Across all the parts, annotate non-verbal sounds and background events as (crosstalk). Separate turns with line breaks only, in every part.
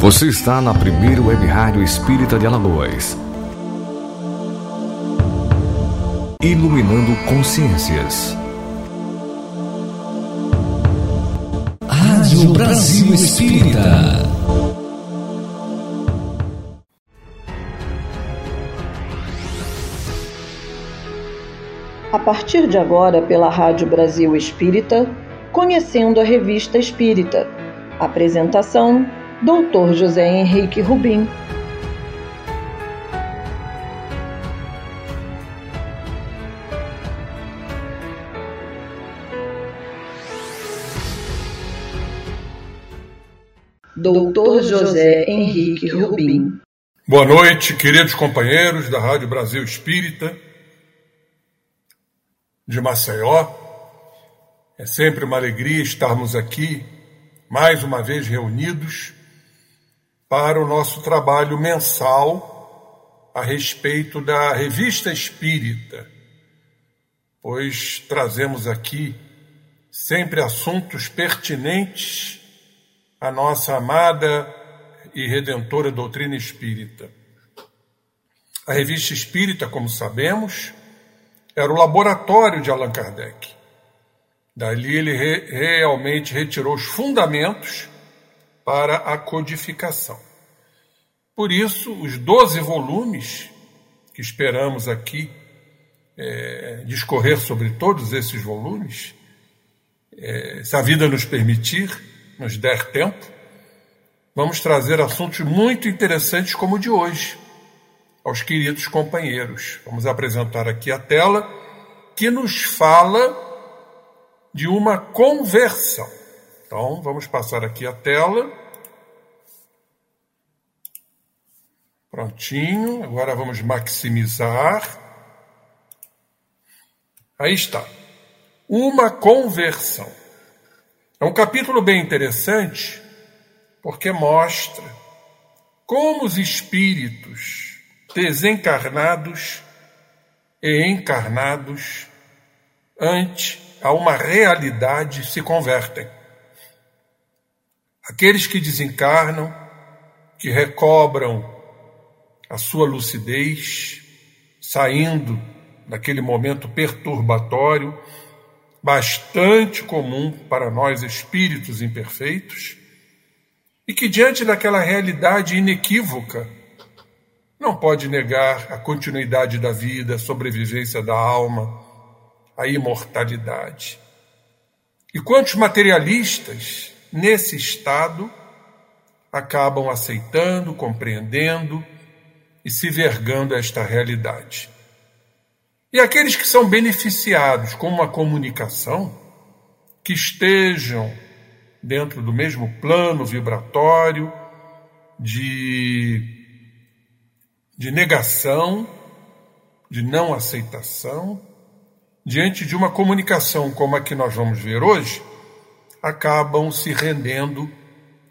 Você está na primeira web rádio espírita de Alagoas. Iluminando consciências.
Rádio Brasil Espírita.
A partir de agora, pela Rádio Brasil Espírita, conhecendo a Revista Espírita. Apresentação: Dr. José Henrique Rubim. Doutor José Henrique Rubim.
Boa noite, queridos companheiros da Rádio Brasil Espírita de Maceió. É sempre uma alegria estarmos aqui, mais uma vez reunidos, para o nosso trabalho mensal a respeito da Revista Espírita, pois trazemos aqui sempre assuntos pertinentes à nossa amada e redentora doutrina espírita. A Revista Espírita, como sabemos, era o laboratório de Allan Kardec. Dali ele re, realmente retirou os fundamentos para a codificação. Por isso, os doze volumes que esperamos aqui é, discorrer sobre todos esses volumes, é, se a vida nos permitir, nos der tempo, vamos trazer assuntos muito interessantes como o de hoje aos queridos companheiros. Vamos apresentar aqui a tela que nos fala de uma conversão. Então, vamos passar aqui a tela. Prontinho, agora vamos maximizar. Aí está. Uma conversão. É um capítulo bem interessante porque mostra como os espíritos desencarnados e encarnados ante a uma realidade se convertem. Aqueles que desencarnam, que recobram a sua lucidez, saindo daquele momento perturbatório, bastante comum para nós espíritos imperfeitos, e que diante daquela realidade inequívoca não pode negar a continuidade da vida, a sobrevivência da alma, a imortalidade. E quantos materialistas, nesse estado, acabam aceitando, compreendendo e se vergando esta realidade. E aqueles que são beneficiados com uma comunicação, que estejam dentro do mesmo plano vibratório de de negação, de não aceitação, diante de uma comunicação como a que nós vamos ver hoje, acabam se rendendo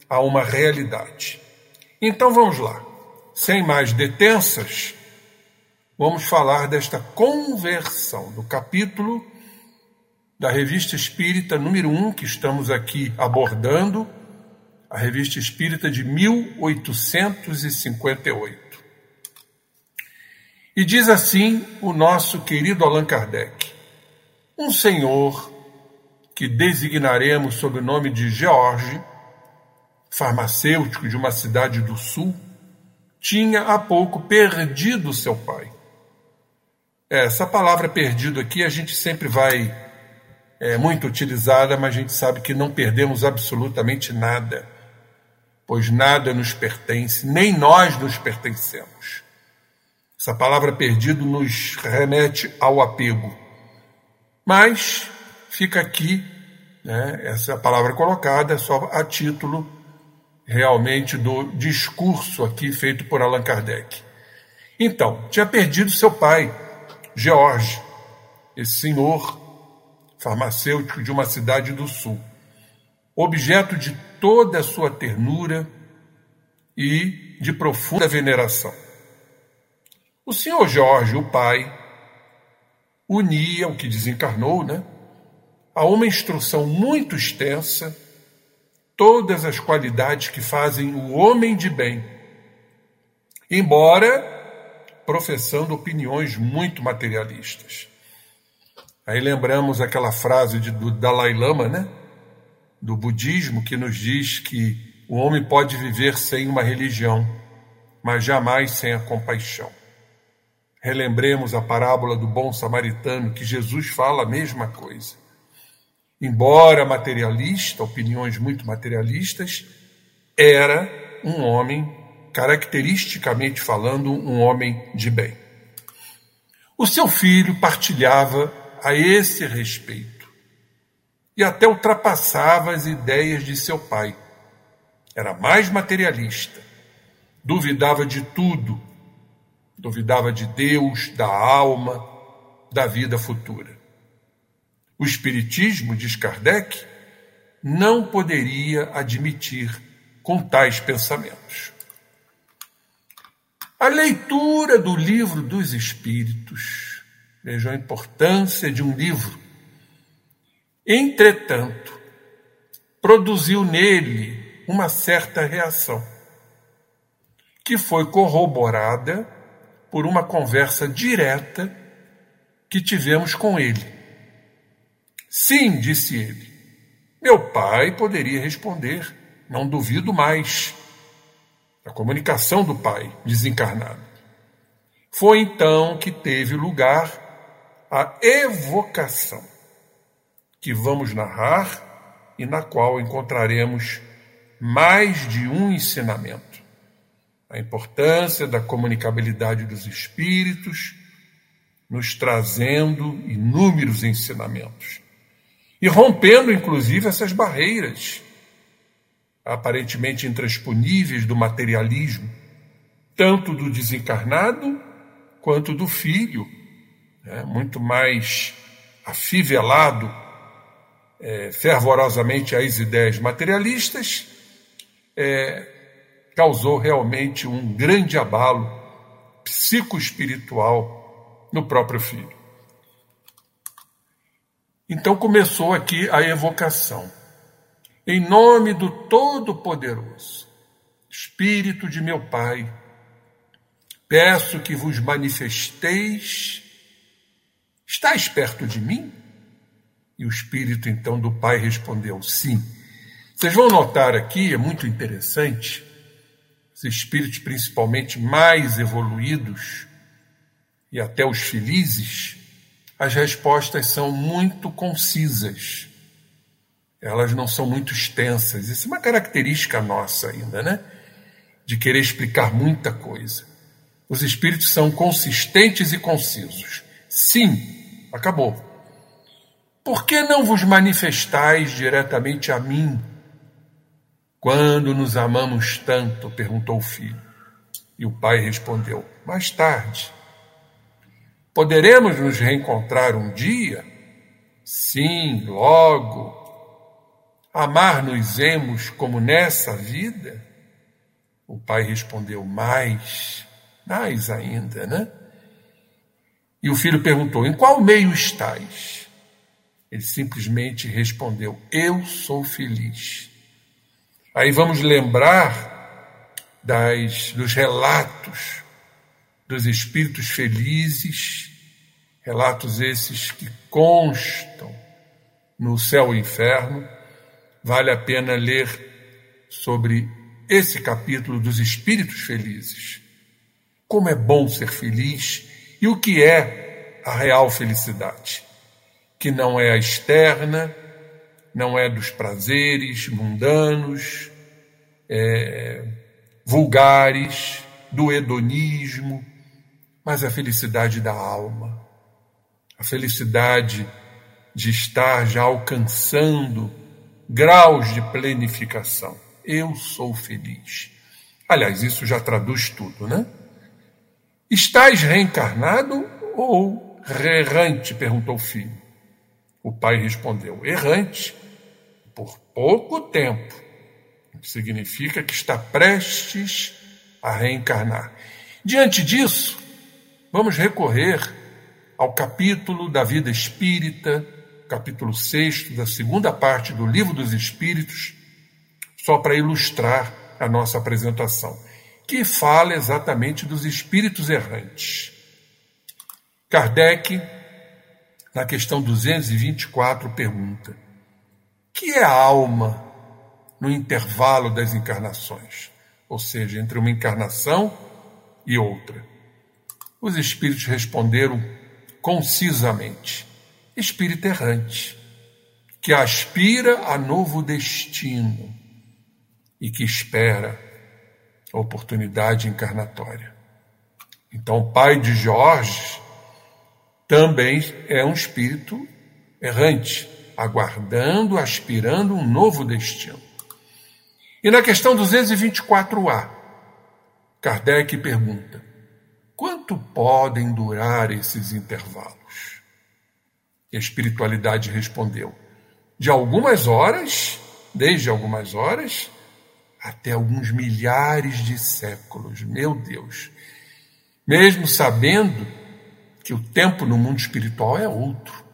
a uma realidade. Então vamos lá, sem mais detensas, vamos falar desta conversão, do capítulo da Revista Espírita número 1 que estamos aqui abordando, a Revista Espírita de 1858. E diz assim o nosso querido Allan Kardec: Um senhor que designaremos sob o nome de George, farmacêutico de uma cidade do sul, tinha há pouco perdido seu pai. Essa palavra perdido aqui a gente sempre vai é muito utilizada, mas a gente sabe que não perdemos absolutamente nada, pois nada nos pertence, nem nós nos pertencemos. Essa palavra perdido nos remete ao apego. Mas fica aqui, né, essa palavra colocada só a título realmente do discurso aqui feito por Allan Kardec. Então, tinha perdido seu pai, George, esse senhor farmacêutico de uma cidade do sul, objeto de toda a sua ternura e de profunda veneração. O senhor Jorge, o pai, unia o que desencarnou, né, a uma instrução muito extensa todas as qualidades que fazem o homem de bem, embora professando opiniões muito materialistas. Aí lembramos aquela frase de, do Dalai Lama, né? Do budismo, que nos diz que o homem pode viver sem uma religião, mas jamais sem a compaixão. Relembremos a parábola do bom samaritano, que Jesus fala a mesma coisa. Embora materialista, opiniões muito materialistas, era um homem, caracteristicamente falando, um homem de bem. O seu filho partilhava a esse respeito e até ultrapassava as ideias de seu pai. Era mais materialista, duvidava de tudo, duvidava de Deus, da alma, da vida futura. O Espiritismo, diz Kardec, não poderia admitir com tais pensamentos. A leitura do livro dos Espíritos Vejam a importância de um livro. Entretanto, produziu nele uma certa reação, que foi corroborada por uma conversa direta que tivemos com ele. Sim, disse ele. Meu pai poderia responder, não duvido mais. A comunicação do pai desencarnado. Foi então que teve lugar a evocação, que vamos narrar e na qual encontraremos mais de um ensinamento. A importância da comunicabilidade dos espíritos, nos trazendo inúmeros ensinamentos. E rompendo, inclusive, essas barreiras aparentemente intransponíveis do materialismo, tanto do desencarnado quanto do filho, é, muito mais afivelado é, fervorosamente às ideias materialistas, é, causou realmente um grande abalo psicoespiritual no próprio filho. Então começou aqui a evocação. Em nome do Todo-Poderoso, Espírito de meu Pai, peço que vos manifesteis Estás perto de mim? E o espírito então do pai respondeu: Sim. Vocês vão notar aqui, é muito interessante, os espíritos principalmente mais evoluídos e até os felizes, as respostas são muito concisas. Elas não são muito extensas. Isso é uma característica nossa ainda, né? De querer explicar muita coisa. Os espíritos são consistentes e concisos. Sim, Acabou. Por que não vos manifestais diretamente a mim? Quando nos amamos tanto? perguntou o filho. E o pai respondeu: Mais tarde. Poderemos nos reencontrar um dia? Sim, logo. Amar-nos-emos como nessa vida? O pai respondeu: Mais, mais ainda, né? E o filho perguntou: Em qual meio estás? Ele simplesmente respondeu: Eu sou feliz. Aí vamos lembrar das, dos relatos dos espíritos felizes, relatos esses que constam no céu e inferno. Vale a pena ler sobre esse capítulo dos espíritos felizes. Como é bom ser feliz e o que é a real felicidade? Que não é a externa, não é dos prazeres mundanos, é, vulgares, do hedonismo, mas a felicidade da alma, a felicidade de estar já alcançando graus de plenificação. Eu sou feliz. Aliás, isso já traduz tudo, né? Estás reencarnado ou errante? perguntou o filho. O pai respondeu: Errante, por pouco tempo. Significa que está prestes a reencarnar. Diante disso, vamos recorrer ao capítulo da vida espírita, capítulo 6 da segunda parte do Livro dos Espíritos, só para ilustrar a nossa apresentação, que fala exatamente dos espíritos errantes. Kardec, na questão 224, pergunta: que é a alma no intervalo das encarnações? Ou seja, entre uma encarnação e outra. Os espíritos responderam concisamente: espírito errante, que aspira a novo destino e que espera a oportunidade encarnatória. Então, o pai de Jorge também é um espírito errante, aguardando, aspirando um novo destino. E na questão 224A, Kardec pergunta: quanto podem durar esses intervalos? E a espiritualidade respondeu: de algumas horas, desde algumas horas, até alguns milhares de séculos. Meu Deus! Mesmo sabendo que o tempo no mundo espiritual é outro.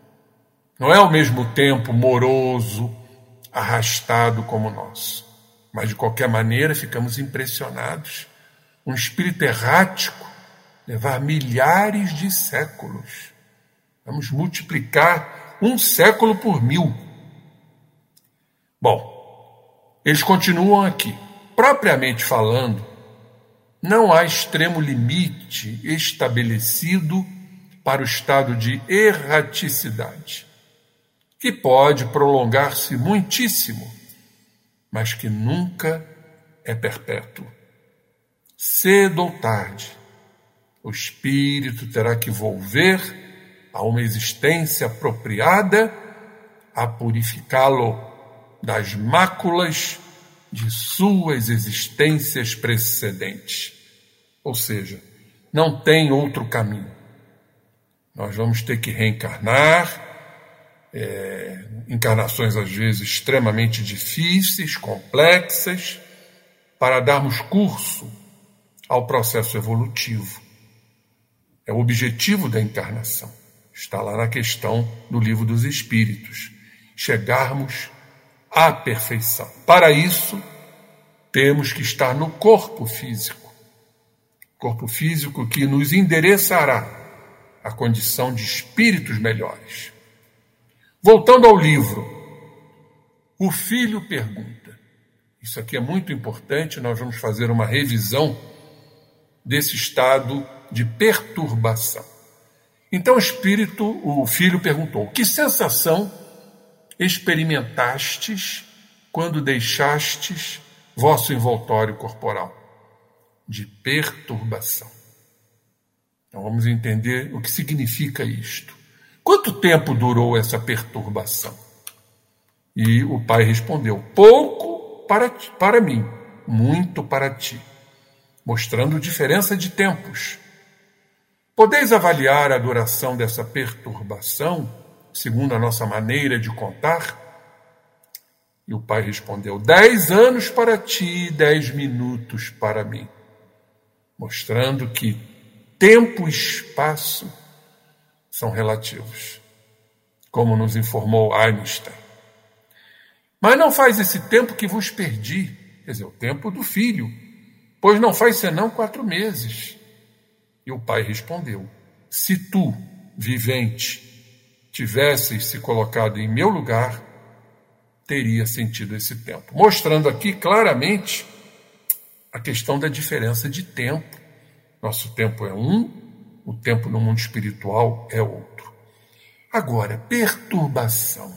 Não é ao mesmo tempo moroso, arrastado como o nosso. Mas de qualquer maneira ficamos impressionados. Um espírito errático levar milhares de séculos. Vamos multiplicar um século por mil. Bom, eles continuam aqui. Propriamente falando, não há extremo limite estabelecido para o estado de erraticidade, que pode prolongar-se muitíssimo, mas que nunca é perpétuo. Cedo ou tarde, o espírito terá que volver a uma existência apropriada a purificá-lo das máculas de suas existências precedentes. Ou seja, não tem outro caminho. Nós vamos ter que reencarnar, é, encarnações às vezes extremamente difíceis, complexas, para darmos curso ao processo evolutivo. É o objetivo da encarnação. Está lá na questão do livro dos Espíritos. Chegarmos à perfeição. Para isso, temos que estar no corpo físico. Corpo físico que nos endereçará a condição de espíritos melhores. Voltando ao livro, o filho pergunta. Isso aqui é muito importante, nós vamos fazer uma revisão desse estado de perturbação. Então o espírito, o filho perguntou: Que sensação experimentastes quando deixastes vosso envoltório corporal? De perturbação. Então vamos entender o que significa isto. Quanto tempo durou essa perturbação? E o pai respondeu: Pouco para, para mim, muito para ti, mostrando diferença de tempos. Podeis avaliar a duração dessa perturbação, segundo a nossa maneira de contar? E o pai respondeu: Dez anos para ti, dez minutos para mim, mostrando que tempo e espaço são relativos, como nos informou Einstein. Mas não faz esse tempo que vos perdi, quer dizer, o tempo do filho, pois não faz senão quatro meses. E o pai respondeu: Se tu, vivente, tivesses se colocado em meu lugar, teria sentido esse tempo. Mostrando aqui claramente a questão da diferença de tempo nosso tempo é um, o tempo no mundo espiritual é outro. Agora, perturbação.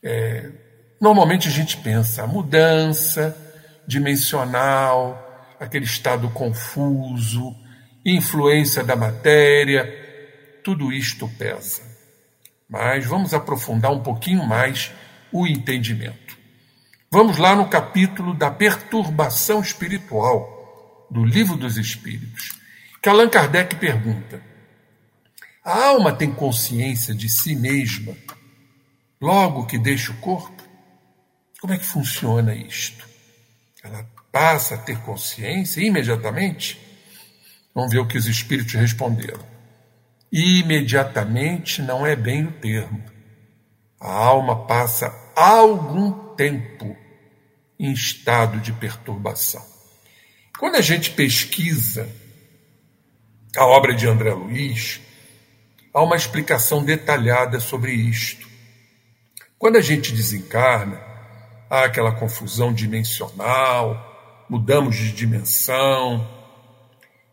É, normalmente a gente pensa a mudança dimensional, aquele estado confuso, influência da matéria, tudo isto pesa. Mas vamos aprofundar um pouquinho mais o entendimento. Vamos lá no capítulo da perturbação espiritual do Livro dos Espíritos, que Allan Kardec pergunta: a alma tem consciência de si mesma logo que deixa o corpo? Como é que funciona isto? Ela passa a ter consciência imediatamente? Vamos ver o que os espíritos responderam. Imediatamente não é bem o termo. A alma passa algum tempo em estado de perturbação. Quando a gente pesquisa a obra de André Luiz, há uma explicação detalhada sobre isto. Quando a gente desencarna, há aquela confusão dimensional, mudamos de dimensão,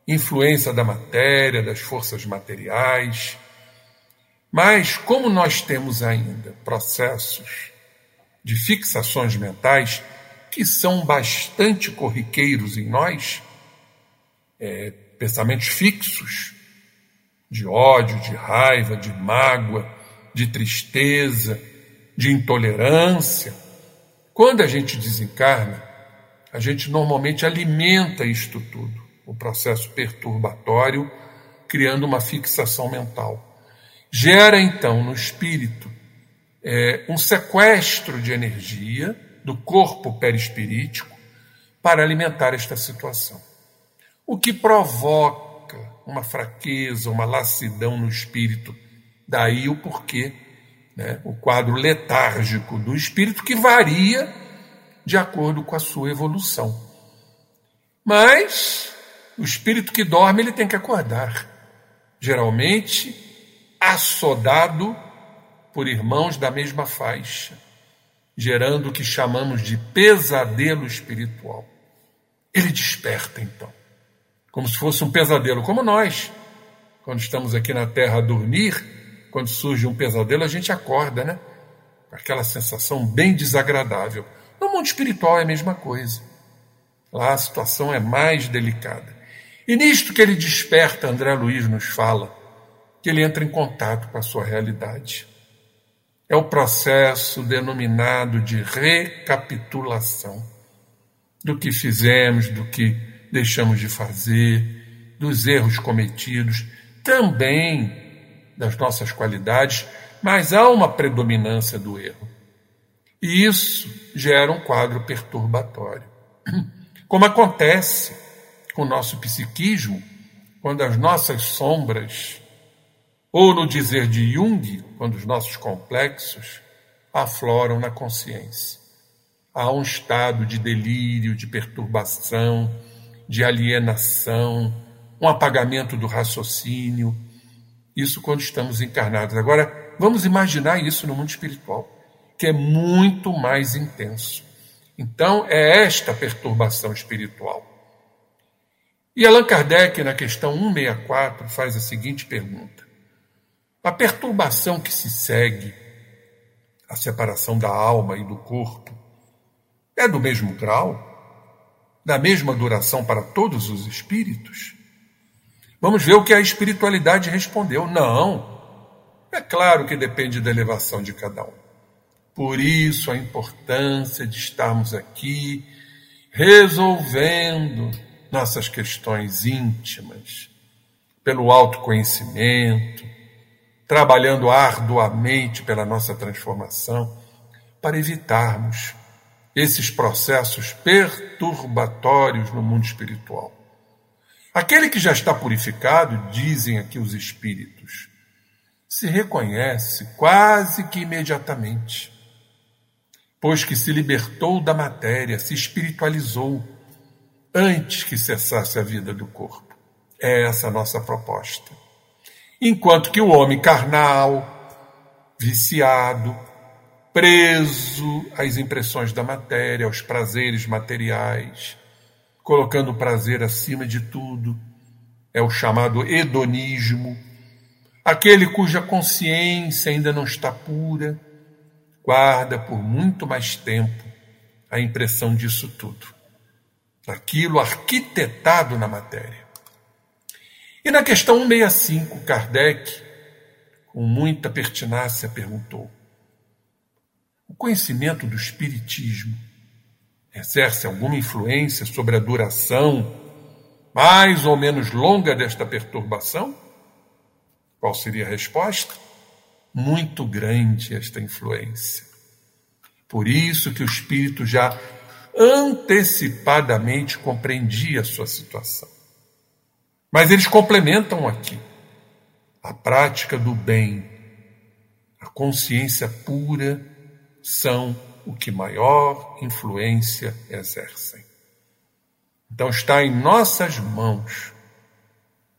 influência da matéria, das forças materiais. Mas, como nós temos ainda processos de fixações mentais que são bastante corriqueiros em nós, é, pensamentos fixos, de ódio, de raiva, de mágoa, de tristeza, de intolerância. Quando a gente desencarna, a gente normalmente alimenta isto tudo, o processo perturbatório, criando uma fixação mental. Gera então no espírito é, um sequestro de energia do corpo perispirítico para alimentar esta situação. O que provoca uma fraqueza, uma lassidão no espírito. Daí o porquê, né? o quadro letárgico do espírito que varia de acordo com a sua evolução. Mas o espírito que dorme, ele tem que acordar. Geralmente assodado por irmãos da mesma faixa, gerando o que chamamos de pesadelo espiritual. Ele desperta então, como se fosse um pesadelo, como nós, quando estamos aqui na terra a dormir, quando surge um pesadelo, a gente acorda, né? Aquela sensação bem desagradável. No mundo espiritual é a mesma coisa. Lá a situação é mais delicada. E nisto que ele desperta, André Luiz nos fala, que ele entra em contato com a sua realidade. É o processo denominado de recapitulação do que fizemos, do que deixamos de fazer, dos erros cometidos, também das nossas qualidades, mas há uma predominância do erro. E isso gera um quadro perturbatório. (clears throat) Como acontece com o nosso psiquismo, quando as nossas sombras ou no dizer de Jung, quando os nossos complexos afloram na consciência. Há um estado de delírio, de perturbação, de alienação, um apagamento do raciocínio. Isso quando estamos encarnados. Agora, vamos imaginar isso no mundo espiritual, que é muito mais intenso. Então, é esta perturbação espiritual. E Allan Kardec, na questão 164, faz a seguinte pergunta: a perturbação que se segue à separação da alma e do corpo é do mesmo grau? Da mesma duração para todos os espíritos? Vamos ver o que a espiritualidade respondeu. Não. É claro que depende da elevação de cada um. Por isso a importância de estarmos aqui resolvendo nossas questões íntimas, pelo autoconhecimento, trabalhando arduamente pela nossa transformação, para evitarmos esses processos perturbatórios no mundo espiritual. Aquele que já está purificado, dizem aqui os espíritos, se reconhece quase que imediatamente, pois que se libertou da matéria, se espiritualizou antes que cessasse a vida do corpo. É essa a nossa proposta. Enquanto que o homem carnal, viciado, preso às impressões da matéria, aos prazeres materiais, colocando o prazer acima de tudo, é o chamado hedonismo. Aquele cuja consciência ainda não está pura, guarda por muito mais tempo a impressão disso tudo, daquilo arquitetado na matéria. E na questão 165, Kardec, com muita pertinácia, perguntou: o conhecimento do Espiritismo exerce alguma influência sobre a duração mais ou menos longa desta perturbação? Qual seria a resposta? Muito grande esta influência. Por isso que o espírito já antecipadamente compreendia a sua situação. Mas eles complementam aqui a prática do bem, a consciência pura, são o que maior influência exercem. Então está em nossas mãos,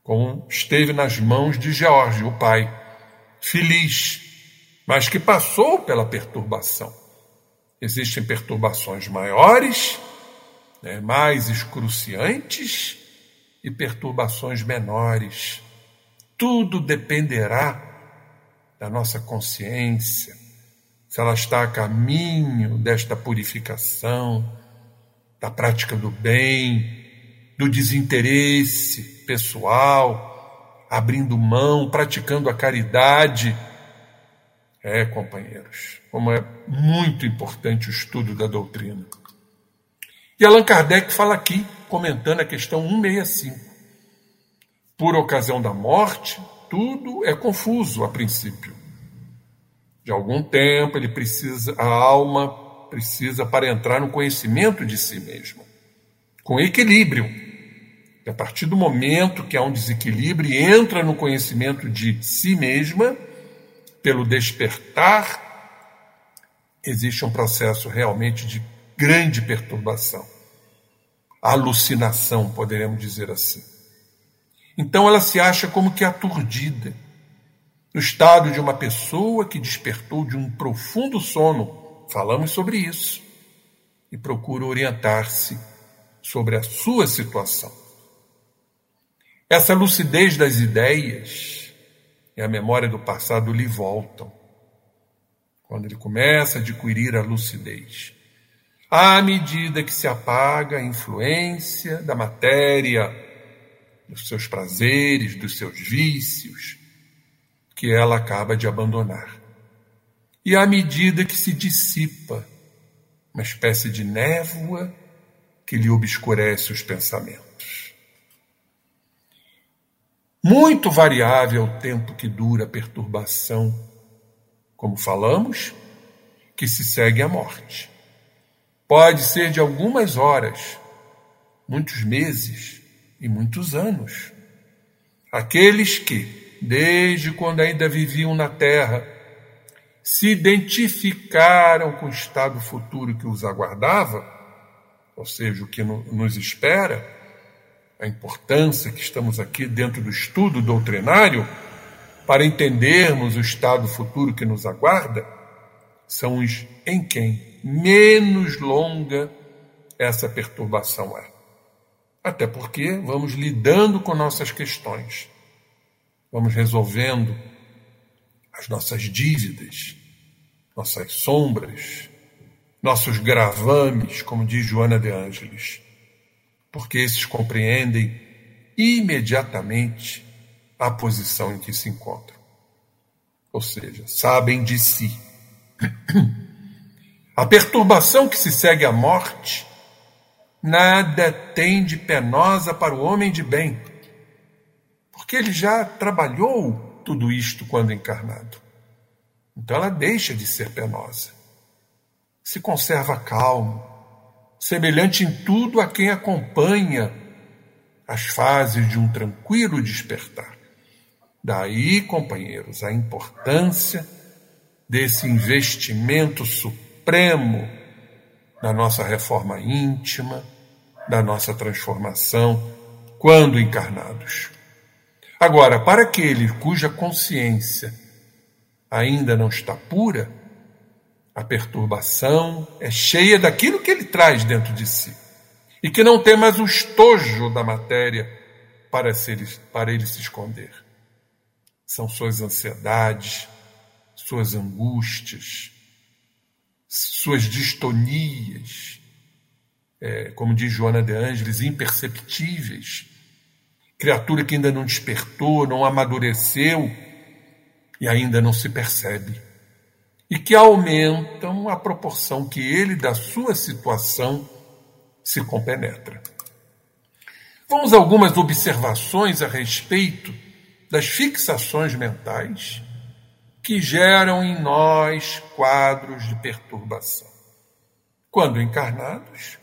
como esteve nas mãos de George, o pai, feliz, mas que passou pela perturbação. Existem perturbações maiores, né, mais excruciantes, e perturbações menores. Tudo dependerá da nossa consciência, se ela está a caminho desta purificação, da prática do bem, do desinteresse pessoal, abrindo mão, praticando a caridade. É, companheiros, como é muito importante o estudo da doutrina. E Allan Kardec fala aqui, comentando a questão 165. Por ocasião da morte, tudo é confuso a princípio. De algum tempo ele precisa, a alma precisa para entrar no conhecimento de si mesmo, com equilíbrio. E a partir do momento que há um desequilíbrio e entra no conhecimento de si mesma, pelo despertar, existe um processo realmente de grande perturbação, alucinação, poderemos dizer assim. Então ela se acha como que aturdida, no estado de uma pessoa que despertou de um profundo sono Falamos sobre isso e procura orientar-se sobre a sua situação. Essa lucidez das ideias e a memória do passado lhe voltam quando ele começa a adquirir a lucidez. À medida que se apaga a influência da matéria, dos seus prazeres, dos seus vícios, que ela acaba de abandonar e à medida que se dissipa uma espécie de névoa que lhe obscurece os pensamentos. Muito variável o tempo que dura a perturbação, como falamos, que se segue à morte. Pode ser de algumas horas, muitos meses e muitos anos. Aqueles que, desde quando ainda viviam na terra, se identificaram com o estado futuro que os aguardava, ou seja, o que nos espera, a importância que estamos aqui dentro do estudo doutrinário para entendermos o estado futuro que nos aguarda, são os em quem menos longa essa perturbação é. Até porque vamos lidando com nossas questões, vamos resolvendo as nossas dívidas, nossas sombras, nossos gravames, como diz Joana de Ângeles, porque esses compreendem imediatamente a posição em que se encontram. Ou seja, sabem de si. (clears throat) A perturbação que se segue à morte nada tem de penosa para o homem de bem, porque ele já trabalhou tudo isto quando encarnado. Então ela deixa de ser penosa. Se conserva calmo, semelhante em tudo a quem acompanha as fases de um tranquilo despertar. Daí, companheiros, a importância desse investimento supremo na nossa reforma íntima, da nossa transformação, quando encarnados. Agora, para aquele cuja consciência ainda não está pura, a perturbação é cheia daquilo que ele traz dentro de si e que não tem mais o estojo da matéria para, ser, para ele se esconder. São suas ansiedades, suas angústias, suas distonias, é, como diz Joana de Ângeles, imperceptíveis criatura que ainda não despertou, não amadureceu e ainda não se percebe, e que aumentam a proporção que ele da sua situação se compenetra. Vamos a algumas observações a respeito das fixações mentais que geram em nós quadros de perturbação. Quando encarnados,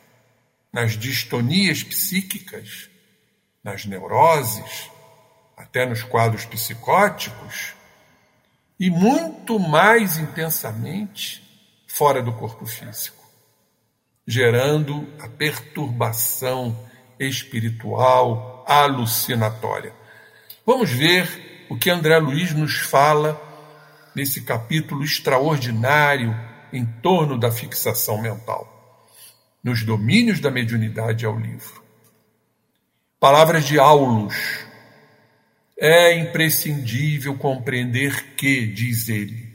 nas distonias psíquicas, nas neuroses, até nos quadros psicóticos, e muito mais intensamente fora do corpo físico, gerando a perturbação espiritual alucinatória. Vamos ver o que André Luiz nos fala nesse capítulo extraordinário em torno da fixação mental. Nos domínios da mediunidade ao livro. Palavras de Aulus. É imprescindível compreender que, diz ele,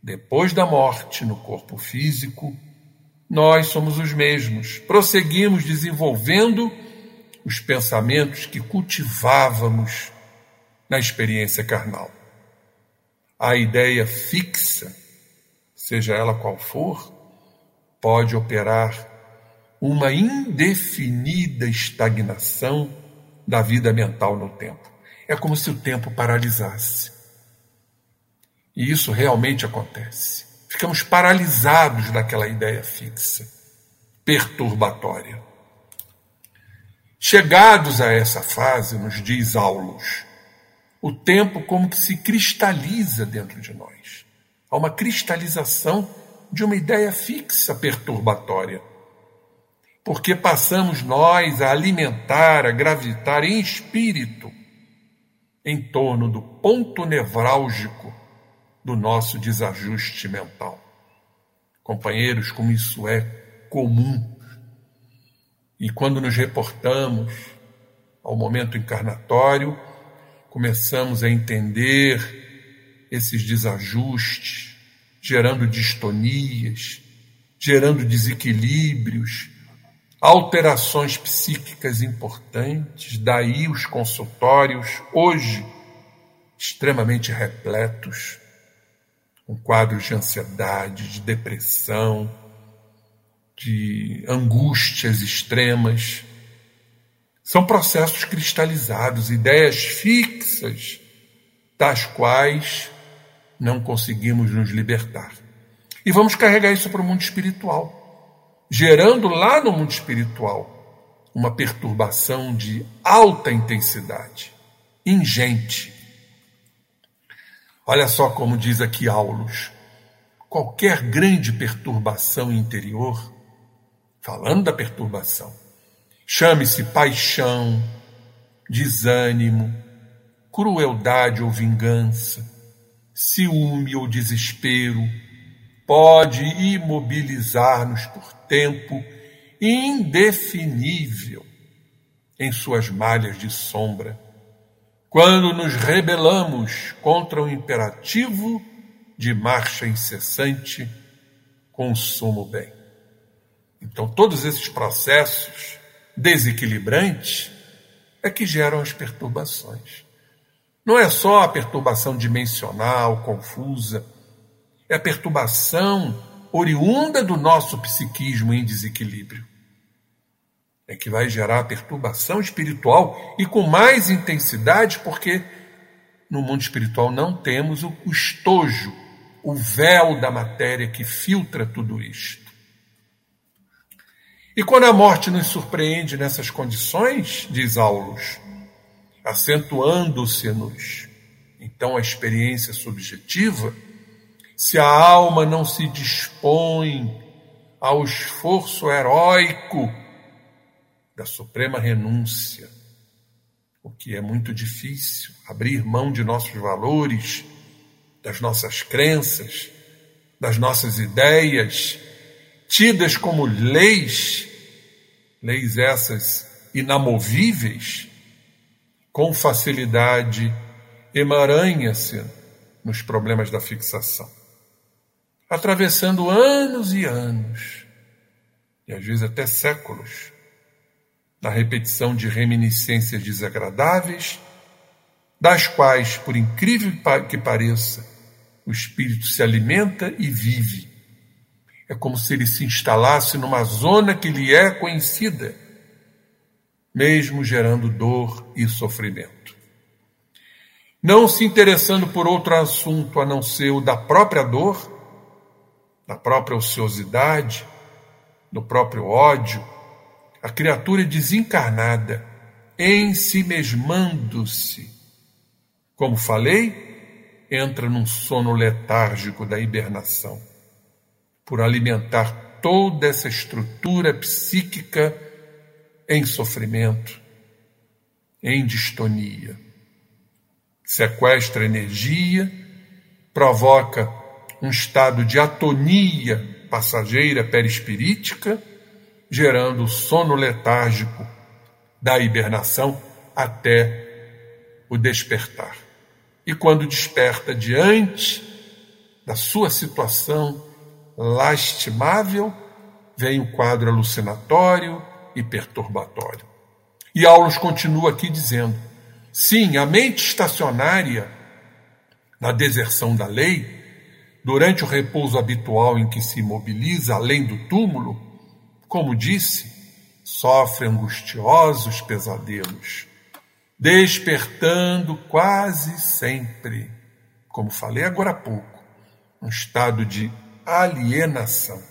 depois da morte no corpo físico, nós somos os mesmos. Prosseguimos desenvolvendo os pensamentos que cultivávamos na experiência carnal. A ideia fixa, seja ela qual for, pode operar uma indefinida estagnação da vida mental no tempo. É como se o tempo paralisasse. E isso realmente acontece. Ficamos paralisados naquela ideia fixa, perturbatória. Chegados a essa fase, nos diz Aulus, o tempo como que se cristaliza dentro de nós. Há uma cristalização de uma ideia fixa perturbatória. Porque passamos nós a alimentar, a gravitar em espírito em torno do ponto nevrálgico do nosso desajuste mental. Companheiros, como isso é comum. E quando nos reportamos ao momento encarnatório, começamos a entender esses desajustes, gerando distonias, gerando desequilíbrios, alterações psíquicas importantes, daí os consultórios, hoje extremamente repletos com quadros de ansiedade, de depressão, de angústias extremas. São processos cristalizados, ideias fixas, das quais não conseguimos nos libertar. E vamos carregar isso para o mundo espiritual, gerando lá no mundo espiritual uma perturbação de alta intensidade, ingente, Olha só como diz aqui Aulus: qualquer grande perturbação interior, falando da perturbação, chame-se paixão, desânimo, crueldade ou vingança, ciúme ou desespero, pode imobilizar-nos por tempo indefinível em suas malhas de sombra quando nos rebelamos contra o imperativo de marcha incessante consumo bem. Então, todos esses processos desequilibrantes é que geram as perturbações. Não é só a perturbação dimensional, confusa, é a perturbação oriunda do nosso psiquismo em desequilíbrio é que vai gerar perturbação espiritual e com mais intensidade, porque no mundo espiritual não temos o, estojo, o véu da matéria que filtra tudo isto. E quando a morte nos surpreende nessas condições, diz Aulus, acentuando-se-nos, então a experiência subjetiva, se a alma não se dispõe ao esforço heróico da suprema renúncia, o que é muito difícil, abrir mão de nossos valores, das nossas crenças, das nossas ideias, tidas como leis, leis essas inamovíveis, com facilidade emaranha-se nos problemas da fixação, atravessando anos e anos, e às vezes até séculos, na repetição de reminiscências desagradáveis, das quais, por incrível que pareça, o espírito se alimenta e vive. É como se ele se instalasse numa zona que lhe é conhecida, mesmo gerando dor e sofrimento. Não se interessando por outro assunto a não ser o da própria dor, da própria ociosidade, do próprio ódio, a criatura desencarnada, ensimesmando-se. Como falei, entra num sono letárgico da hibernação. por alimentar toda essa estrutura psíquica em sofrimento, em distonia. Sequestra energia, provoca um estado de atonia passageira perispirítica, gerando sono letárgico da hibernação até o despertar. E quando desperta diante da sua situação lastimável, vem o quadro alucinatório e perturbatório. E Aulos continua aqui dizendo: sim, a mente estacionária, na deserção da lei, durante o repouso habitual em que se mobiliza além do túmulo, como disse, sofre angustiosos pesadelos, despertando quase sempre, como falei agora há pouco, um estado de alienação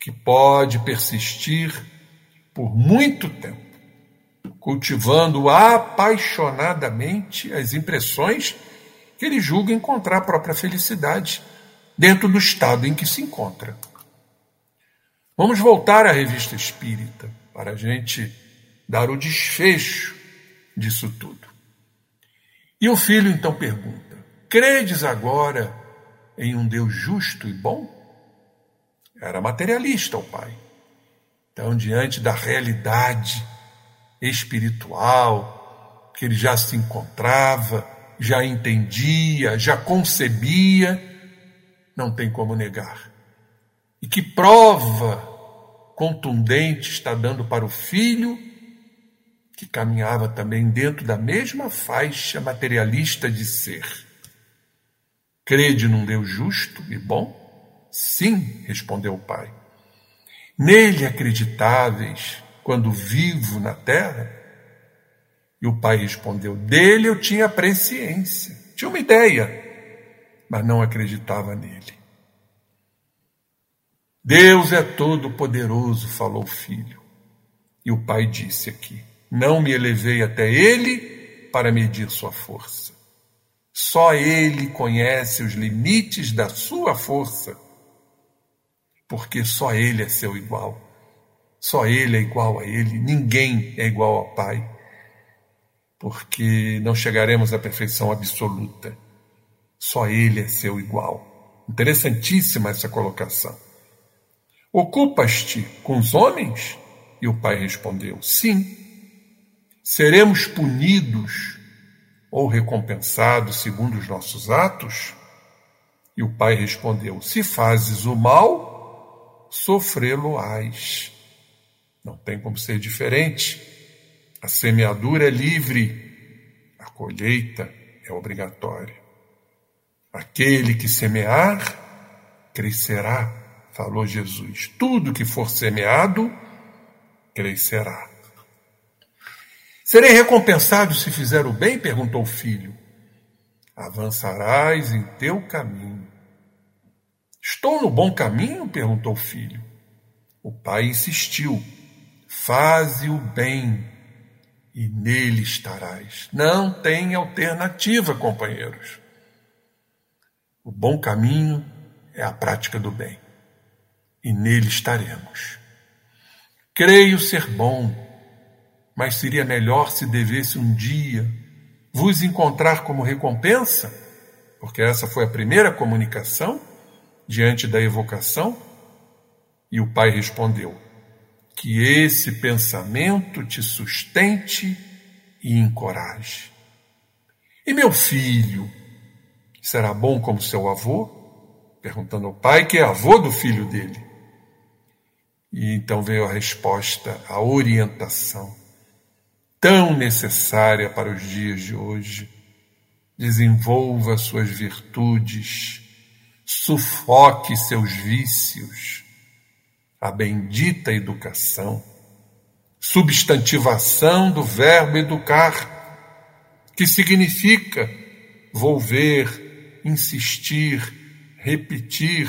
que pode persistir por muito tempo, cultivando apaixonadamente as impressões que ele julga encontrar a própria felicidade dentro do estado em que se encontra. Vamos voltar à revista espírita para a gente dar o desfecho disso tudo. E o filho então pergunta: Credes agora em um Deus justo e bom? Era materialista o pai. Então, diante da realidade espiritual que ele já se encontrava, já entendia, já concebia, não tem como negar. E que prova contundente está dando para o filho, que caminhava também dentro da mesma faixa materialista de ser. Crede num Deus justo e bom? Sim, respondeu o pai. Nele acreditáveis quando vivo na terra? E o pai respondeu: Dele eu tinha presciência, tinha uma ideia mas não acreditava nele. Deus é todo-poderoso, falou o filho. E o pai disse aqui: Não me elevei até ele para medir sua força. Só ele conhece os limites da sua força, porque só ele é seu igual. Só ele é igual a ele, ninguém é igual ao Pai, porque não chegaremos à perfeição absoluta. Só ele é seu igual. Interessantíssima essa colocação. Ocupas-te com os homens? E o pai respondeu: Sim. Seremos punidos ou recompensados segundo os nossos atos? E o pai respondeu: Se fazes o mal, sofrê-lo-ás. Não tem como ser diferente. A semeadura é livre, a colheita é obrigatória. Aquele que semear, crescerá, falou Jesus. Tudo que for semeado, crescerá. Serei recompensado se fizer o bem? perguntou o filho. Avançarás em teu caminho. Estou no bom caminho? perguntou o filho. O pai insistiu. Faze o bem e nele estarás. Não tem alternativa, companheiros. O bom caminho é a prática do bem, e nele estaremos. Creio ser bom, mas seria melhor se devesse um dia vos encontrar como recompensa, porque essa foi a primeira comunicação diante da evocação. E o pai respondeu: Que esse pensamento te sustente e encoraje. E meu filho, Será bom como seu avô? Perguntando ao pai, que é avô do filho dele. E então veio a resposta, a orientação, tão necessária para os dias de hoje. Desenvolva suas virtudes, sufoque seus vícios, a bendita educação, substantivação do verbo educar, que significa volver insistir, repetir,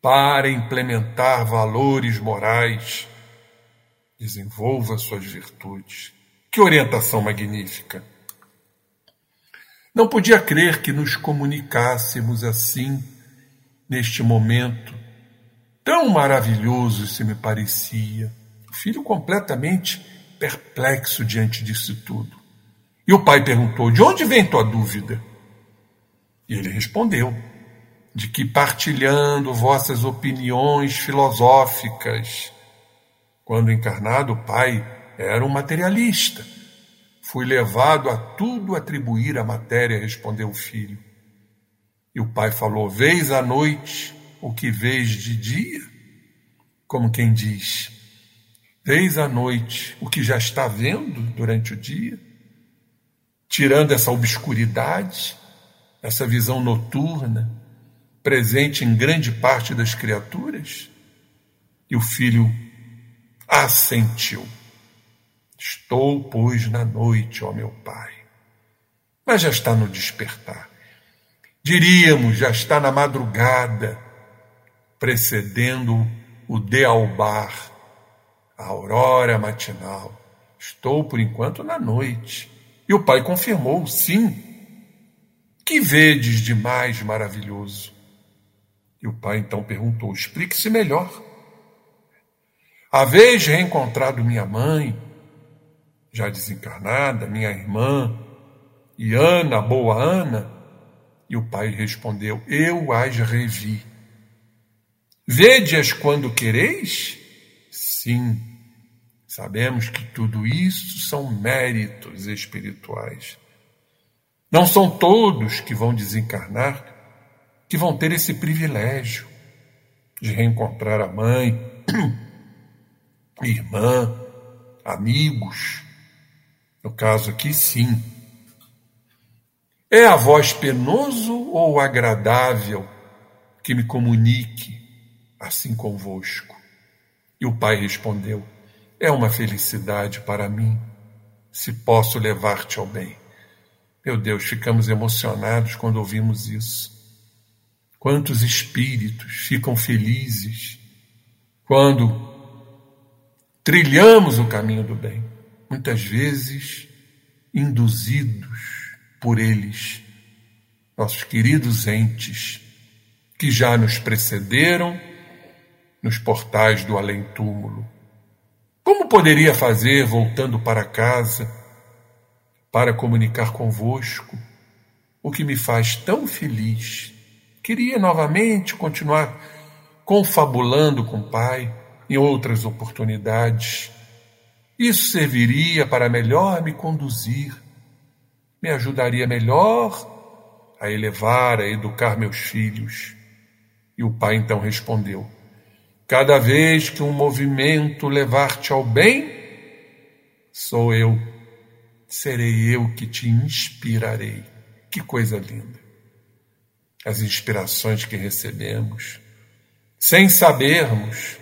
para implementar valores morais. Desenvolva suas virtudes. Que orientação magnífica! Não podia crer que nos comunicássemos assim, neste momento Tão maravilhoso se me parecia. O filho completamente perplexo diante disso tudo. E o pai perguntou: De onde vem tua dúvida? E ele respondeu: De que partilhando vossas opiniões filosóficas. Quando encarnado, o pai era um materialista. Fui levado a tudo atribuir à matéria, respondeu o filho. E o pai falou: Vês à noite o que vês de dia? Como quem diz: Vês à noite o que já está vendo durante o dia? Tirando essa obscuridade, essa visão noturna, presente em grande parte das criaturas? E o filho assentiu. Estou, pois, na noite, ó meu pai. Mas já está no despertar. Diríamos, já está na madrugada, precedendo o dealbar, a aurora matinal. Estou, por enquanto, na noite. E o pai confirmou, sim. Que vedes de mais maravilhoso? E o pai então perguntou: explique-se melhor. Haveis reencontrado minha mãe, já desencarnada, minha irmã, e Ana, boa Ana? E o pai respondeu: Eu as revi. Vede-as quando quereis? Sim. Sabemos que tudo isso são méritos espirituais. Não são todos que vão desencarnar que vão ter esse privilégio de reencontrar a mãe, (clears throat) irmã, amigos. No caso aqui, sim. É a voz penoso ou agradável que me comunique assim convosco? E o pai respondeu: É uma felicidade para mim, se posso levar-te ao bem. Meu Deus, ficamos emocionados quando ouvimos isso. Quantos espíritos ficam felizes quando trilhamos o caminho do bem, muitas vezes induzidos por eles, nossos queridos entes que já nos precederam nos portais do além-túmulo. Como poderia fazer voltando para casa para comunicar convosco o que me faz tão feliz? Queria novamente continuar confabulando com o Pai em outras oportunidades. Isso serviria para melhor me conduzir, me ajudaria melhor a elevar, a educar meus filhos. E o pai então respondeu: Cada vez que um movimento levar-te ao bem, sou eu, serei eu que te inspirarei. Que coisa linda! As inspirações que recebemos, sem sabermos,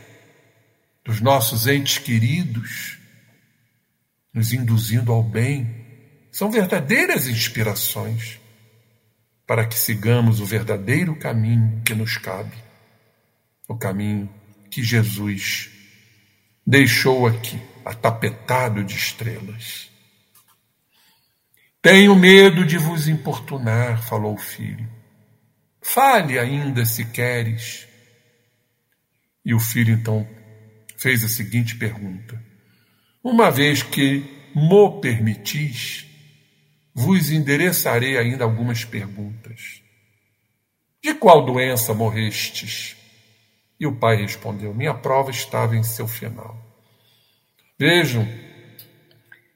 dos nossos entes queridos, nos induzindo ao bem, são verdadeiras inspirações para que sigamos o verdadeiro caminho que nos cabe, o caminho que Jesus deixou aqui, atapetado de estrelas. Tenho medo de vos importunar, falou o filho. Fale ainda se queres. E o filho então fez a seguinte pergunta: Uma vez que mo permitis, vos endereçarei ainda algumas perguntas. De qual doença morrestes? E o pai respondeu: Minha prova estava em seu final. Vejam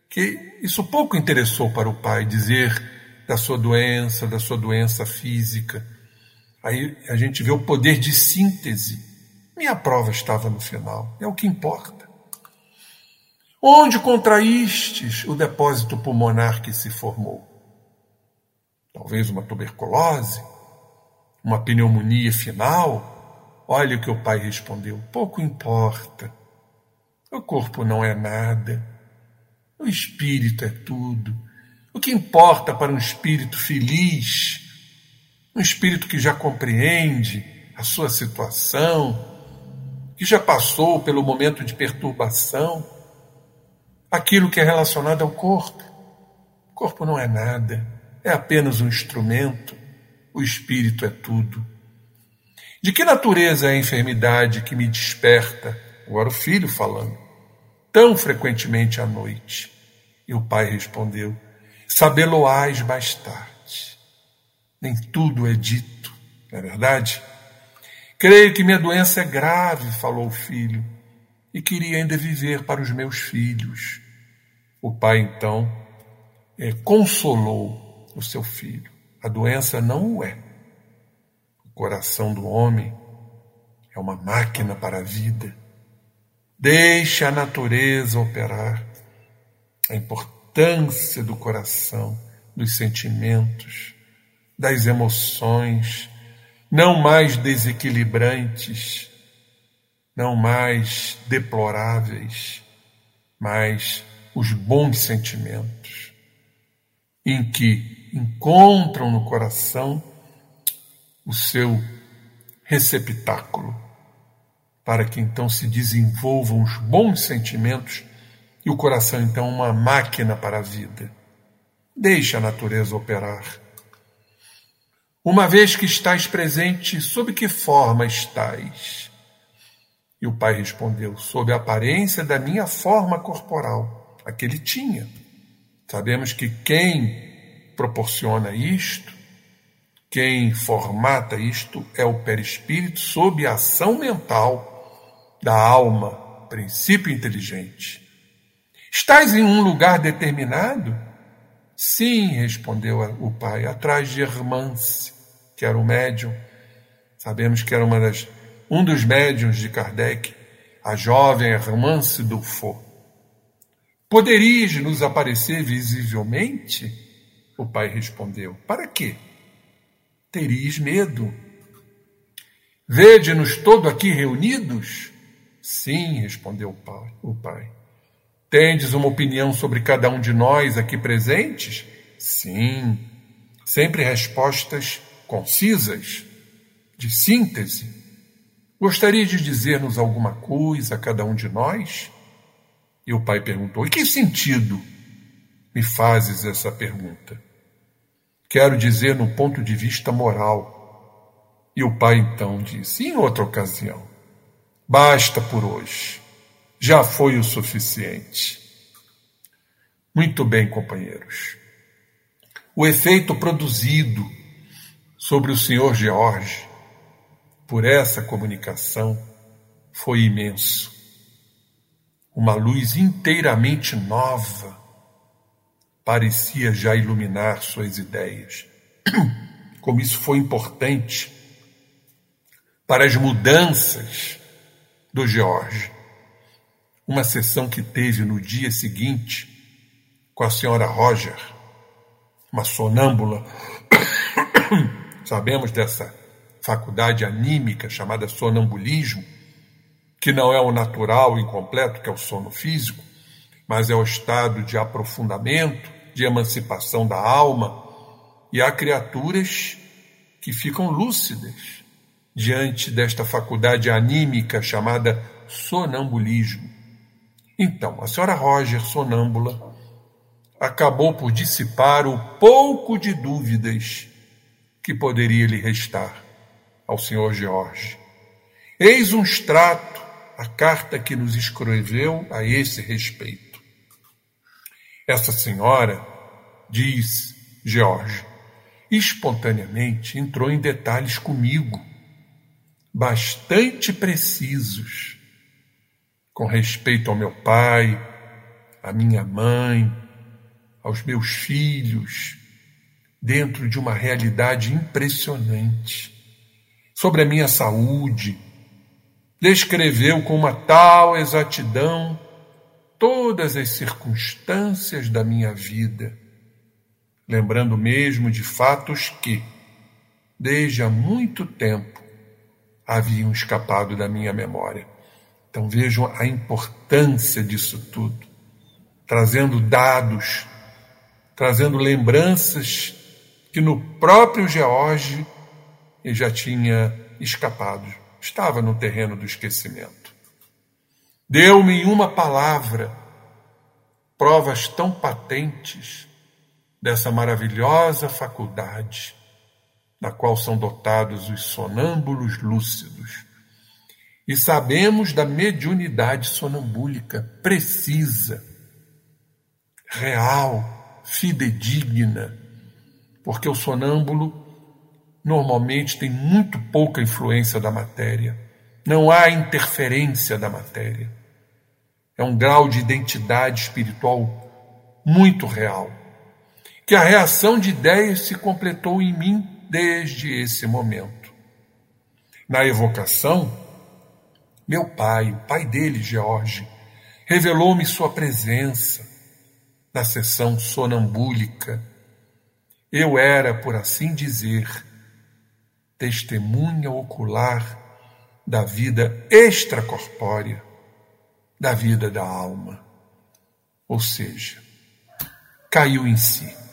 que isso pouco interessou para o pai dizer da sua doença, da sua doença física. Aí a gente vê o poder de síntese minha prova estava no final, é o que importa. Onde contraístes o depósito pulmonar que se formou? Talvez uma tuberculose? Uma pneumonia final? Olha o que o pai respondeu: pouco importa. O corpo não é nada. O espírito é tudo. O que importa para um espírito feliz, um espírito que já compreende a sua situação, que já passou pelo momento de perturbação, aquilo que é relacionado ao corpo. O corpo não é nada, é apenas um instrumento, o espírito é tudo. De que natureza é a enfermidade que me desperta, agora o filho falando, tão frequentemente à noite? E o pai respondeu: Sabê-lo-ás mais tarde. Nem tudo é dito, não é verdade? Creio que minha doença é grave, falou o filho, e queria ainda viver para os meus filhos. O pai então é, consolou o seu filho. A doença não o é. O coração do homem é uma máquina para a vida. Deixe a natureza operar. A importância do coração, dos sentimentos, das emoções, não mais desequilibrantes, não mais deploráveis, mas os bons sentimentos, em que encontram no coração o seu receptáculo, para que então se desenvolvam os bons sentimentos e o coração então uma máquina para a vida. Deixe a natureza operar. Uma vez que estás presente, sob que forma estás? E o pai respondeu: Sob a aparência da minha forma corporal, a que ele tinha. Sabemos que quem proporciona isto, quem formata isto, é o perispírito sob a ação mental da alma, princípio inteligente. Estás em um lugar determinado? Sim, respondeu o pai, atrás de Hermance, que era o médium. Sabemos que era uma das um dos médiuns de Kardec, a jovem Hermance Dufault. Poderias nos aparecer visivelmente? O pai respondeu: Para quê? Terias medo. Vede-nos todo aqui reunidos? Sim, respondeu o pai. Tendes uma opinião sobre cada um de nós aqui presentes? Sim. Sempre respostas concisas, de síntese. Gostaria de dizer-nos alguma coisa a cada um de nós? E o pai perguntou: Em que sentido me fazes essa pergunta? Quero dizer no ponto de vista moral. E o pai então disse: Em outra ocasião. Basta por hoje. Já foi o suficiente. Muito bem, companheiros. O efeito produzido sobre o senhor George por essa comunicação foi imenso. Uma luz inteiramente nova parecia já iluminar suas ideias. Como isso foi importante para as mudanças do George. Uma sessão que teve no dia seguinte com a senhora Roger, uma sonâmbula. (coughs) Sabemos dessa faculdade anímica chamada sonambulismo, que não é o natural incompleto, que é o sono físico, mas é o estado de aprofundamento, de emancipação da alma, e há criaturas que ficam lúcidas diante desta faculdade anímica chamada sonambulismo. Então, a senhora Roger, sonâmbula, acabou por dissipar o pouco de dúvidas que poderia lhe restar ao senhor Jorge. Eis um extrato, a carta que nos escreveu a esse respeito. Essa senhora, diz Jorge, espontaneamente entrou em detalhes comigo, bastante precisos, com respeito ao meu pai, à minha mãe, aos meus filhos, dentro de uma realidade impressionante sobre a minha saúde. Descreveu com uma tal exatidão todas as circunstâncias da minha vida, lembrando mesmo de fatos que, desde há muito tempo, haviam escapado da minha memória. Então vejam a importância disso tudo, trazendo dados, trazendo lembranças que no próprio George e já tinha escapado, estava no terreno do esquecimento. Deu-me em uma palavra provas tão patentes dessa maravilhosa faculdade na qual são dotados os sonâmbulos lúcidos. E sabemos da mediunidade sonambúlica precisa, real, fidedigna, porque o sonâmbulo normalmente tem muito pouca influência da matéria. Não há interferência da matéria. É um grau de identidade espiritual muito real. Que a reação de ideias se completou em mim desde esse momento. Na evocação, meu pai, o pai dele, George, revelou-me sua presença na sessão sonambúlica. Eu era, por assim dizer, testemunha ocular da vida extracorpórea, da vida da alma. Ou seja, caiu em si.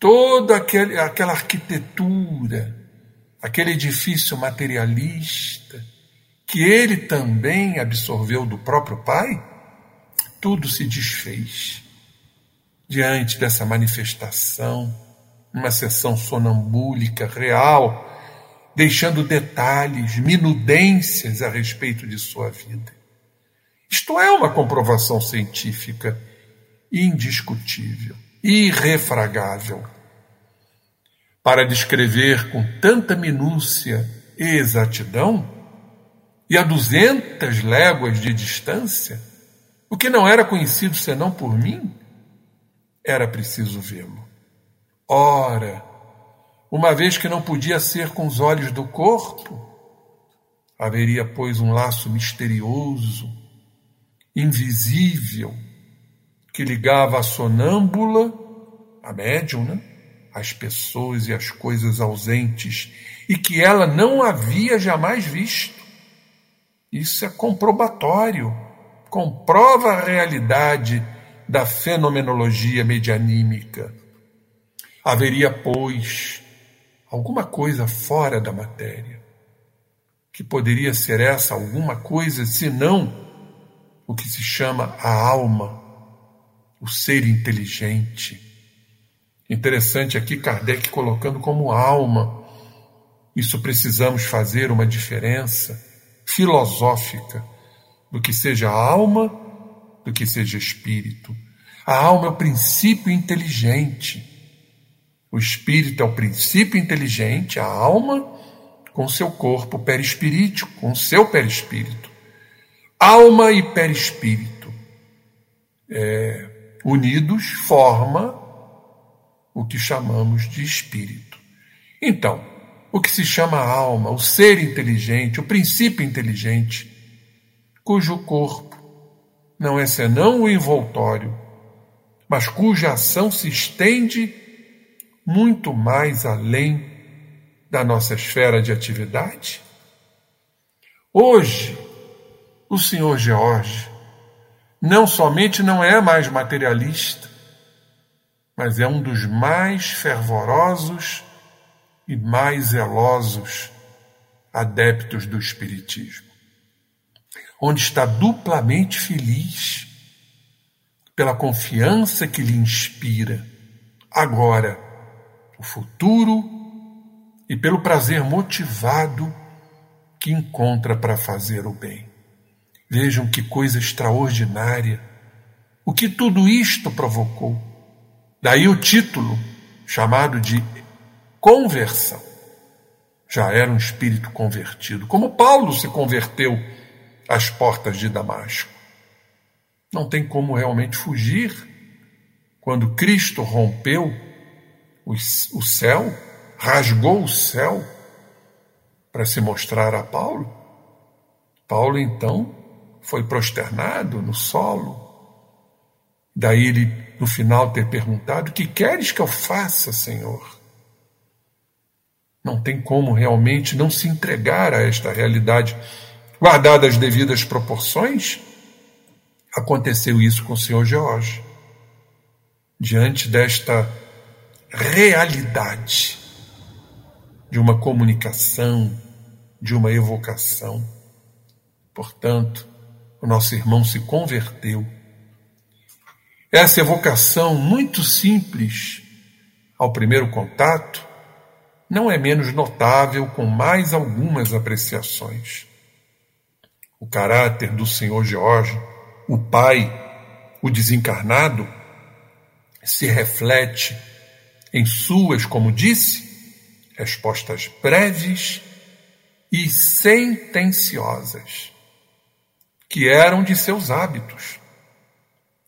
Toda aquela arquitetura, aquele edifício materialista, que ele também absorveu do próprio Pai, tudo se desfez diante dessa manifestação, uma sessão sonambúlica real deixando detalhes, minudências a respeito de sua vida. Isto é uma comprovação científica indiscutível, irrefragável. Para descrever com tanta minúcia e exatidão, e a duzentas léguas de distância, o que não era conhecido senão por mim, era preciso vê-lo. Ora, uma vez que não podia ser com os olhos do corpo, haveria, pois, um laço misterioso, invisível, que ligava a sonâmbula, a médium, né? as pessoas e as coisas ausentes, e que ela não havia jamais visto. Isso é comprobatório, comprova a realidade da fenomenologia medianímica. Haveria, pois, alguma coisa fora da matéria. Que poderia ser essa alguma coisa, senão o que se chama a alma, o ser inteligente. Interessante aqui Kardec colocando como alma. Isso precisamos fazer uma diferença filosófica do que seja alma, do que seja espírito. A alma é o princípio inteligente o espírito é o princípio inteligente, a alma, com seu corpo perispirítico, com seu perispírito. Alma e perispírito é, unidos forma o que chamamos de espírito. Então, o que se chama alma, o ser inteligente, o princípio inteligente, cujo corpo não é senão o envoltório, mas cuja ação se estende muito mais além da nossa esfera de atividade? Hoje, o senhor George não somente não é mais materialista, mas é um dos mais fervorosos e mais zelosos adeptos do Espiritismo, onde está duplamente feliz pela confiança que lhe inspira, agora o futuro e pelo prazer motivado que encontra para fazer o bem. Vejam que coisa extraordinária. O que tudo isto provocou. Daí o título, chamado de conversão. Já era um espírito convertido, como Paulo se converteu às portas de Damasco. Não tem como realmente fugir. Quando Cristo rompeu o céu, rasgou o céu para se mostrar a Paulo. Paulo então foi prosternado no solo. Daí ele, no final, ter perguntado: Que queres que eu faça, Senhor? Não tem como realmente não se entregar a esta realidade. Guardadas as devidas proporções, aconteceu isso com o Senhor Jorge. Diante desta realidade de uma comunicação, de uma evocação. Portanto, o nosso irmão se converteu. Essa evocação muito simples ao primeiro contato não é menos notável com mais algumas apreciações. O caráter do Senhor Jorge, o Pai, o desencarnado, se reflete em suas, como disse, respostas breves e sentenciosas, que eram de seus hábitos.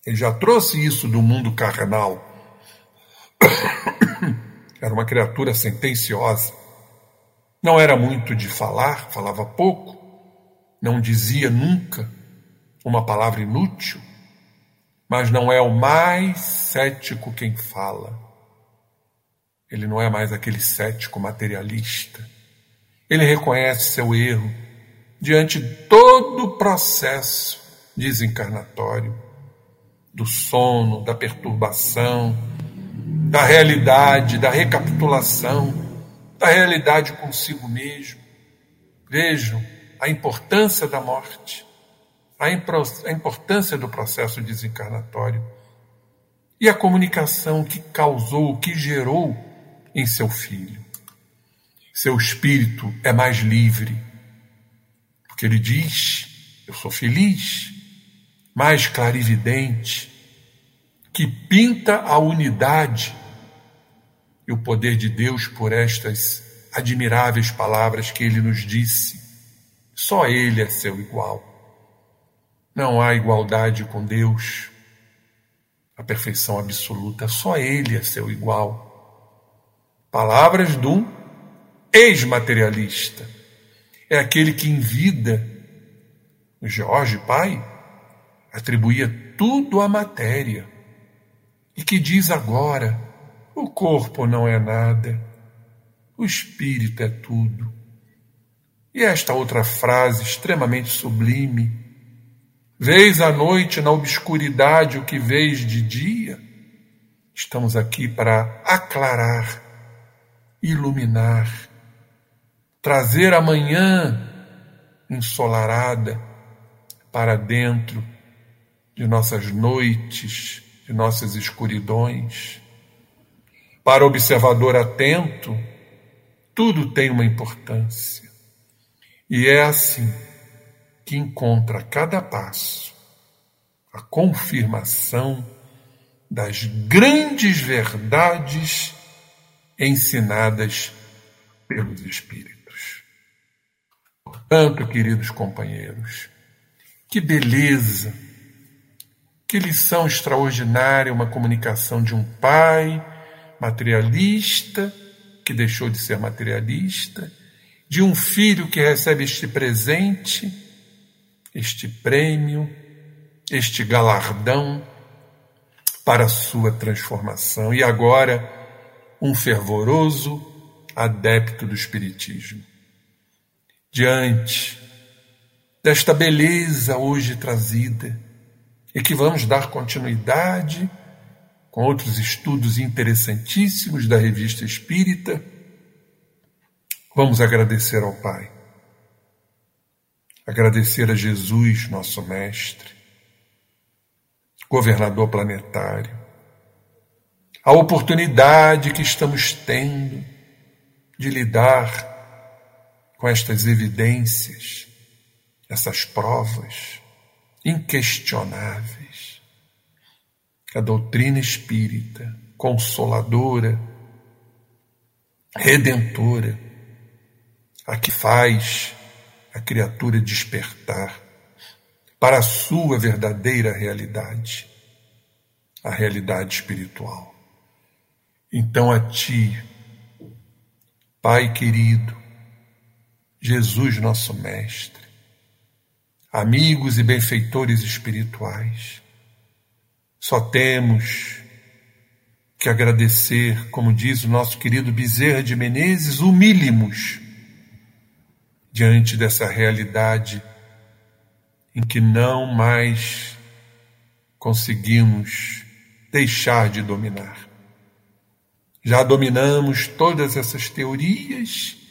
Ele já trouxe isso do mundo carnal. (coughs) Era uma criatura sentenciosa. Não era muito de falar, falava pouco, não dizia nunca uma palavra inútil, mas não é o mais cético quem fala. Ele não é mais aquele cético materialista. Ele reconhece seu erro diante de todo o processo desencarnatório, do sono, da perturbação, da realidade, da recapitulação, da realidade consigo mesmo. Vejam a importância da morte, a importância do processo desencarnatório e a comunicação que causou, que gerou em seu filho. Seu espírito é mais livre, porque ele diz: Eu sou feliz, mais clarividente, que pinta a unidade e o poder de Deus por estas admiráveis palavras que ele nos disse. Só ele é seu igual. Não há igualdade com Deus, a perfeição absoluta, só ele é seu igual. Palavras de um ex-materialista. É aquele que em vida, Jorge Pai, atribuía tudo à matéria e que diz agora: o corpo não é nada, o espírito é tudo. E esta outra frase extremamente sublime: Vês à noite na obscuridade o que vês de dia? Estamos aqui para aclarar, iluminar, trazer a manhã ensolarada para dentro de nossas noites de nossas escuridões. Para o observador atento, tudo tem uma importância. E é assim que encontra a cada passo a confirmação das grandes verdades ensinadas pelos Espíritos. Portanto, queridos companheiros, que beleza que lição extraordinária uma comunicação de um pai materialista que deixou de ser materialista, de um filho que recebe este presente, este prêmio, este galardão para sua transformação. E agora, um fervoroso adepto do Espiritismo. Diante desta beleza hoje trazida, e que vamos dar continuidade com outros estudos interessantíssimos da Revista Espírita. Vamos agradecer ao Pai, agradecer a Jesus, nosso Mestre, governador planetário, a oportunidade que estamos tendo de lidar com estas evidências, essas provas inquestionáveis. A doutrina espírita, consoladora, redentora, a que faz a criatura despertar para a sua verdadeira realidade, a realidade espiritual. Então a ti, Pai querido, Jesus nosso Mestre, amigos e benfeitores espirituais. Só temos que agradecer, como diz o nosso querido Bezerra de Menezes, humílimos diante dessa realidade em que não mais conseguimos deixar de dominar. Já dominamos todas essas teorias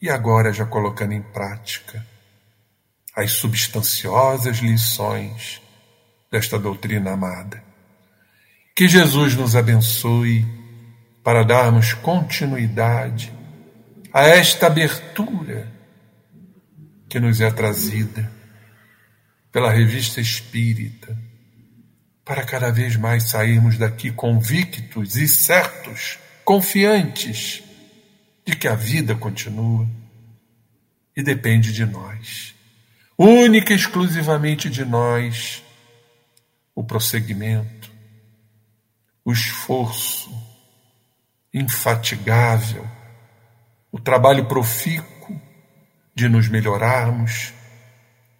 e agora já colocando em prática as substanciosas lições desta doutrina amada. Que Jesus nos abençoe para darmos continuidade a esta abertura que nos é trazida pela revista espírita, para cada vez mais sairmos daqui convictos e certos, confiantes de que a vida continua e depende de nós, única e exclusivamente de nós, o prosseguimento, o esforço infatigável, o trabalho profícuo de nos melhorarmos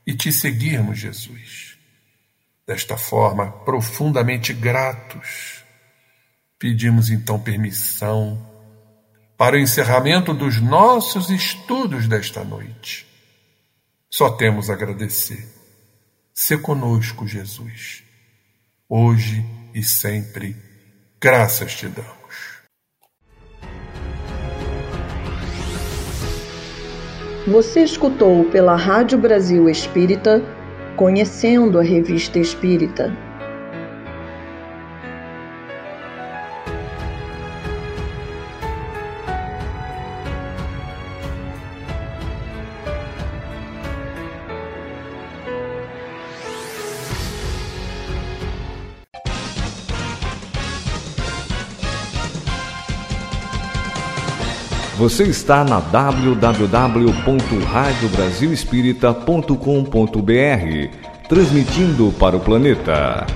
e te seguirmos, Jesus. Desta forma, profundamente gratos, pedimos então permissão para o encerramento dos nossos estudos desta noite. Só temos a agradecer. Se conosco, Jesus, hoje e sempre. Graças te damos.
Você escutou pela Rádio Brasil Espírita, conhecendo a Revista Espírita.
Você está na www.radiobrasilespírita.com.br, transmitindo para o planeta.